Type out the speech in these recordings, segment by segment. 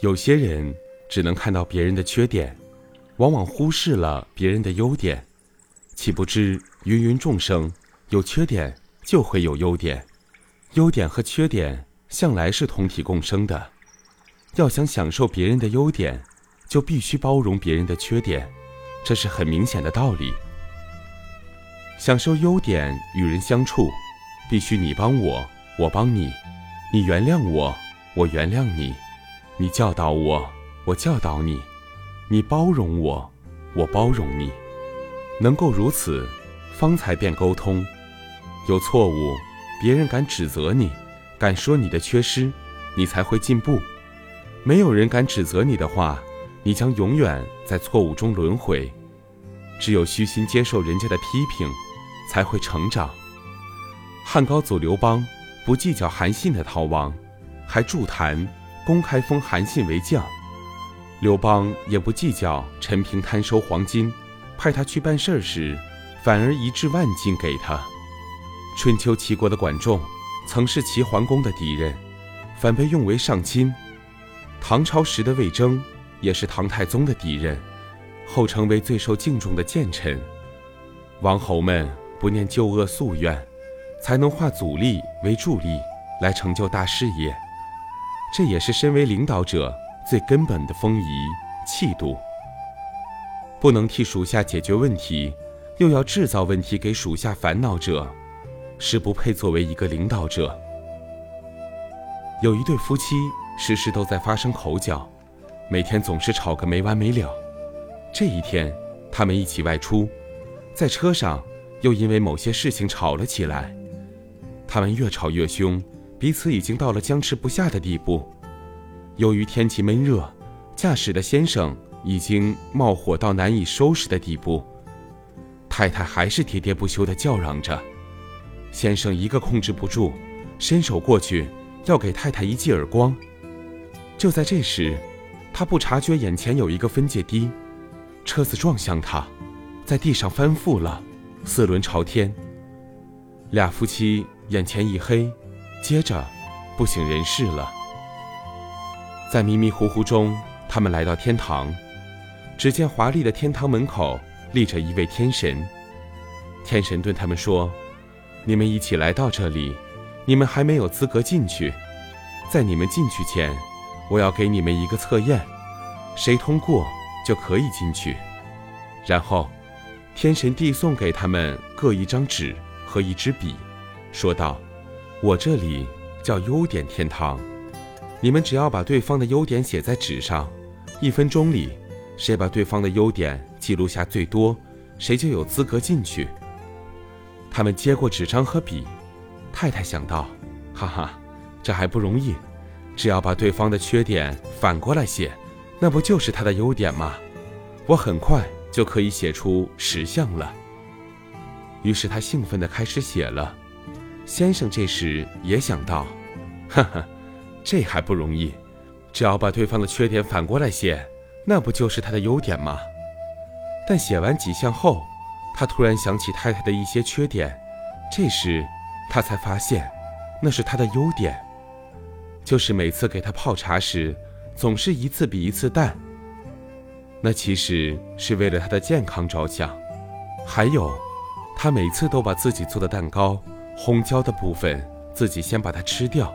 有些人只能看到别人的缺点，往往忽视了别人的优点，岂不知芸芸众生有缺点就会有优点，优点和缺点向来是同体共生的。要想享受别人的优点，就必须包容别人的缺点，这是很明显的道理。享受优点与人相处，必须你帮我，我帮你；你原谅我，我原谅你。你教导我，我教导你；你包容我，我包容你。能够如此，方才便沟通。有错误，别人敢指责你，敢说你的缺失，你才会进步。没有人敢指责你的话，你将永远在错误中轮回。只有虚心接受人家的批评，才会成长。汉高祖刘邦不计较韩信的逃亡，还助谈。公开封韩信为将，刘邦也不计较陈平贪收黄金，派他去办事时，反而一掷万金给他。春秋齐国的管仲，曾是齐桓公的敌人，反被用为上卿。唐朝时的魏征，也是唐太宗的敌人，后成为最受敬重的谏臣。王侯们不念旧恶夙愿，才能化阻力为助力，来成就大事业。这也是身为领导者最根本的风仪气度。不能替属下解决问题，又要制造问题给属下烦恼者，是不配作为一个领导者。有一对夫妻，时时都在发生口角，每天总是吵个没完没了。这一天，他们一起外出，在车上又因为某些事情吵了起来。他们越吵越凶。彼此已经到了僵持不下的地步。由于天气闷热，驾驶的先生已经冒火到难以收拾的地步。太太还是喋喋不休地叫嚷着，先生一个控制不住，伸手过去要给太太一记耳光。就在这时，他不察觉眼前有一个分界堤，车子撞向他，在地上翻覆了，四轮朝天。俩夫妻眼前一黑。接着，不省人事了。在迷迷糊糊中，他们来到天堂，只见华丽的天堂门口立着一位天神。天神对他们说：“你们一起来到这里，你们还没有资格进去。在你们进去前，我要给你们一个测验，谁通过就可以进去。”然后，天神递送给他们各一张纸和一支笔，说道。我这里叫优点天堂，你们只要把对方的优点写在纸上，一分钟里，谁把对方的优点记录下最多，谁就有资格进去。他们接过纸张和笔，太太想到，哈哈，这还不容易，只要把对方的缺点反过来写，那不就是他的优点吗？我很快就可以写出十项了。于是他兴奋地开始写了。先生这时也想到，哈哈，这还不容易，只要把对方的缺点反过来写，那不就是他的优点吗？但写完几项后，他突然想起太太的一些缺点，这时他才发现，那是他的优点，就是每次给他泡茶时，总是一次比一次淡。那其实是为了他的健康着想，还有，他每次都把自己做的蛋糕。红椒的部分，自己先把它吃掉。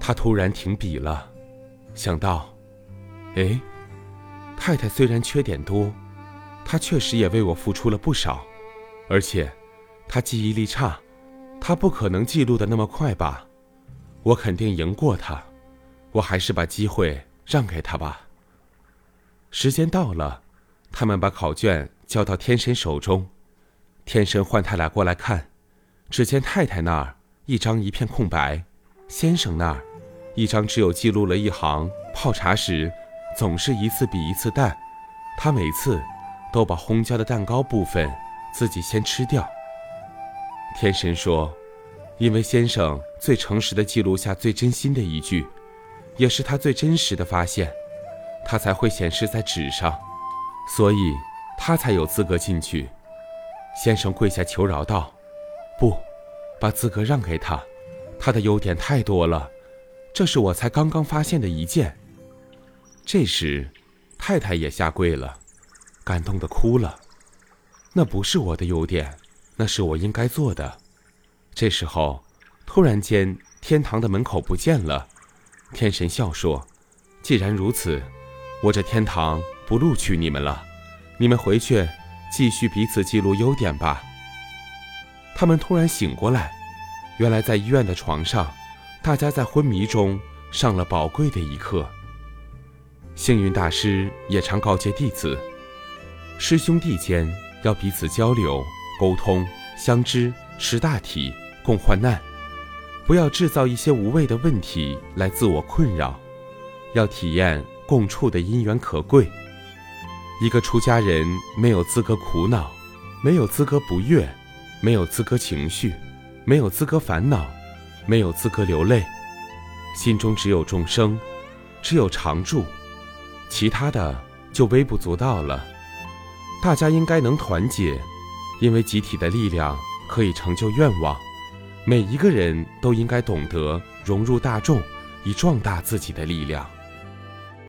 他突然停笔了，想到，哎，太太虽然缺点多，她确实也为我付出了不少，而且，她记忆力差，她不可能记录的那么快吧？我肯定赢过她，我还是把机会让给她吧。时间到了，他们把考卷交到天神手中。天神唤他俩过来看，只见太太那儿一张一片空白，先生那儿一张只有记录了一行：泡茶时总是一次比一次淡，他每次都把烘焦的蛋糕部分自己先吃掉。天神说：“因为先生最诚实的记录下最真心的一句，也是他最真实的发现，他才会显示在纸上，所以他才有资格进去。”先生跪下求饶道：“不，把资格让给他，他的优点太多了，这是我才刚刚发现的一件。这时，太太也下跪了，感动的哭了。那不是我的优点，那是我应该做的。这时候，突然间，天堂的门口不见了。天神笑说：“既然如此，我这天堂不录取你们了，你们回去继续彼此记录优点吧。”他们突然醒过来，原来在医院的床上，大家在昏迷中上了宝贵的一课。幸运大师也常告诫弟子：师兄弟间要彼此交流、沟通、相知、识大体、共患难。不要制造一些无谓的问题来自我困扰，要体验共处的因缘可贵。一个出家人没有资格苦恼，没有资格不悦，没有资格情绪，没有资格烦恼，没有资格流泪。心中只有众生，只有常住，其他的就微不足道了。大家应该能团结，因为集体的力量可以成就愿望。每一个人都应该懂得融入大众，以壮大自己的力量。